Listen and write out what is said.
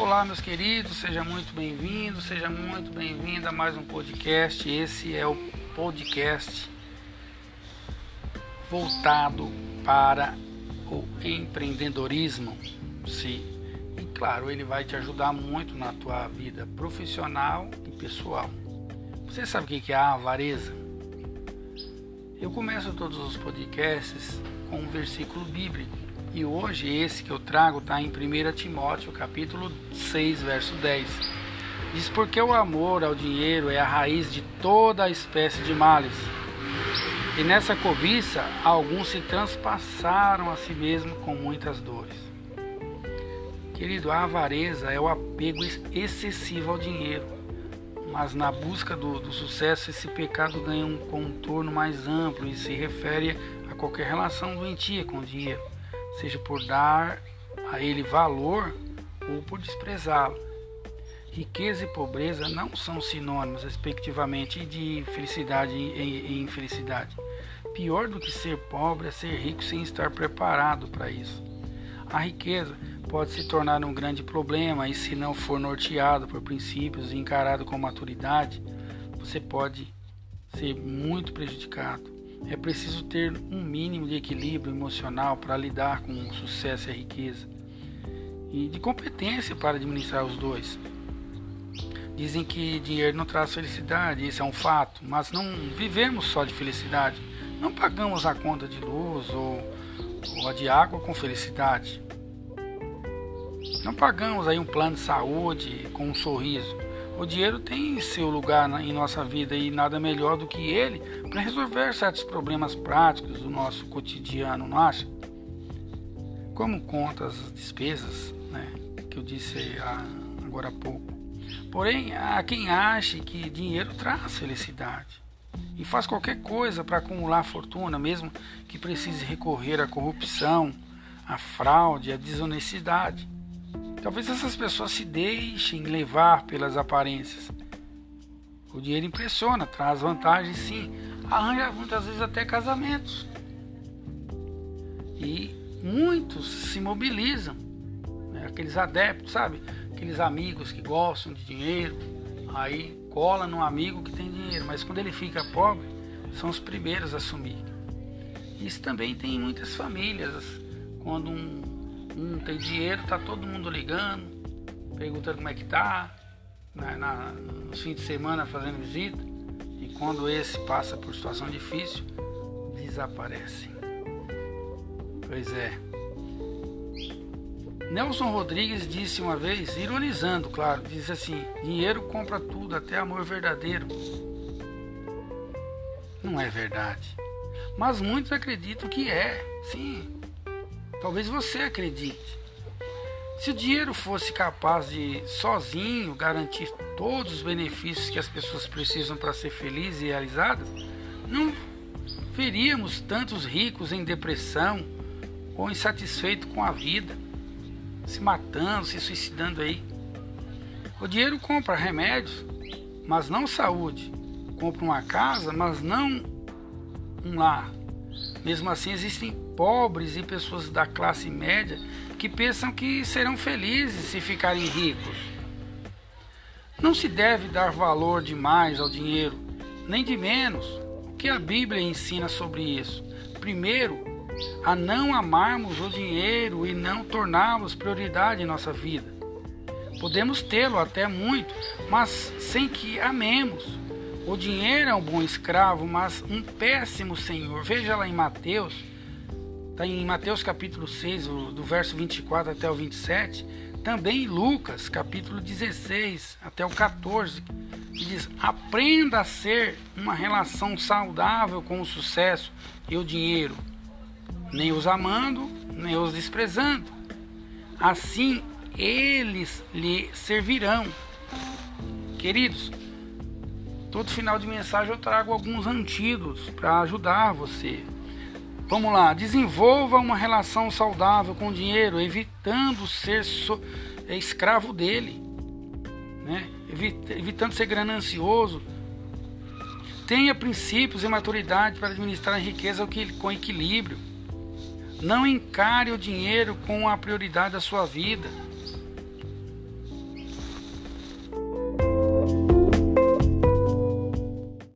Olá, meus queridos, seja muito bem-vindo, seja muito bem-vinda a mais um podcast. Esse é o podcast voltado para o empreendedorismo. Sim. E claro, ele vai te ajudar muito na tua vida profissional e pessoal. Você sabe o que é a avareza? Eu começo todos os podcasts com um versículo bíblico e hoje esse que eu trago está em 1 Timóteo, capítulo 6, verso 10. Diz porque o amor ao dinheiro é a raiz de toda a espécie de males. E nessa cobiça, alguns se transpassaram a si mesmo com muitas dores. Querido, a avareza é o apego excessivo ao dinheiro. Mas na busca do, do sucesso, esse pecado ganha um contorno mais amplo e se refere a qualquer relação doentia com o dinheiro seja por dar a ele valor ou por desprezá-lo. Riqueza e pobreza não são sinônimos, respectivamente, de felicidade e infelicidade. Pior do que ser pobre é ser rico sem estar preparado para isso. A riqueza pode se tornar um grande problema e, se não for norteado por princípios e encarado com maturidade, você pode ser muito prejudicado. É preciso ter um mínimo de equilíbrio emocional para lidar com o sucesso e a riqueza, e de competência para administrar os dois. Dizem que dinheiro não traz felicidade, isso é um fato, mas não vivemos só de felicidade. Não pagamos a conta de luz ou, ou a de água com felicidade. Não pagamos aí um plano de saúde com um sorriso. O dinheiro tem seu lugar em nossa vida e nada melhor do que ele para resolver certos problemas práticos do nosso cotidiano, não acha? Como contas, despesas, né, que eu disse agora há pouco. Porém, há quem ache que dinheiro traz felicidade e faz qualquer coisa para acumular fortuna, mesmo que precise recorrer à corrupção, à fraude, à desonestidade. Talvez essas pessoas se deixem levar pelas aparências. O dinheiro impressiona, traz vantagens sim, arranja muitas vezes até casamentos. E muitos se mobilizam, né? aqueles adeptos, sabe? Aqueles amigos que gostam de dinheiro, aí cola num amigo que tem dinheiro, mas quando ele fica pobre, são os primeiros a assumir. Isso também tem em muitas famílias, quando um um tem dinheiro, tá todo mundo ligando, perguntando como é que tá, né, na, nos fins de semana fazendo visita. E quando esse passa por situação difícil, desaparecem. Pois é. Nelson Rodrigues disse uma vez, ironizando, claro, disse assim: dinheiro compra tudo, até amor verdadeiro. Não é verdade. Mas muitos acreditam que é, sim. Talvez você acredite. Se o dinheiro fosse capaz de sozinho garantir todos os benefícios que as pessoas precisam para ser felizes e realizadas, não veríamos tantos ricos em depressão ou insatisfeitos com a vida, se matando, se suicidando aí. O dinheiro compra remédios, mas não saúde. Compra uma casa, mas não um lar. Mesmo assim, existem pobres e pessoas da classe média que pensam que serão felizes se ficarem ricos. Não se deve dar valor demais ao dinheiro, nem de menos. O que a Bíblia ensina sobre isso? Primeiro, a não amarmos o dinheiro e não torná-los prioridade em nossa vida. Podemos tê-lo até muito, mas sem que amemos. O dinheiro é um bom escravo, mas um péssimo senhor. Veja lá em Mateus Está em Mateus capítulo 6, do verso 24 até o 27. Também em Lucas capítulo 16 até o 14, que diz: Aprenda a ser uma relação saudável com o sucesso e o dinheiro, nem os amando, nem os desprezando. Assim eles lhe servirão. Queridos, todo final de mensagem eu trago alguns antídotos para ajudar você Vamos lá, desenvolva uma relação saudável com o dinheiro, evitando ser so, é, escravo dele, né? evitando ser ganancioso. Tenha princípios e maturidade para administrar a riqueza com equilíbrio. Não encare o dinheiro com a prioridade da sua vida.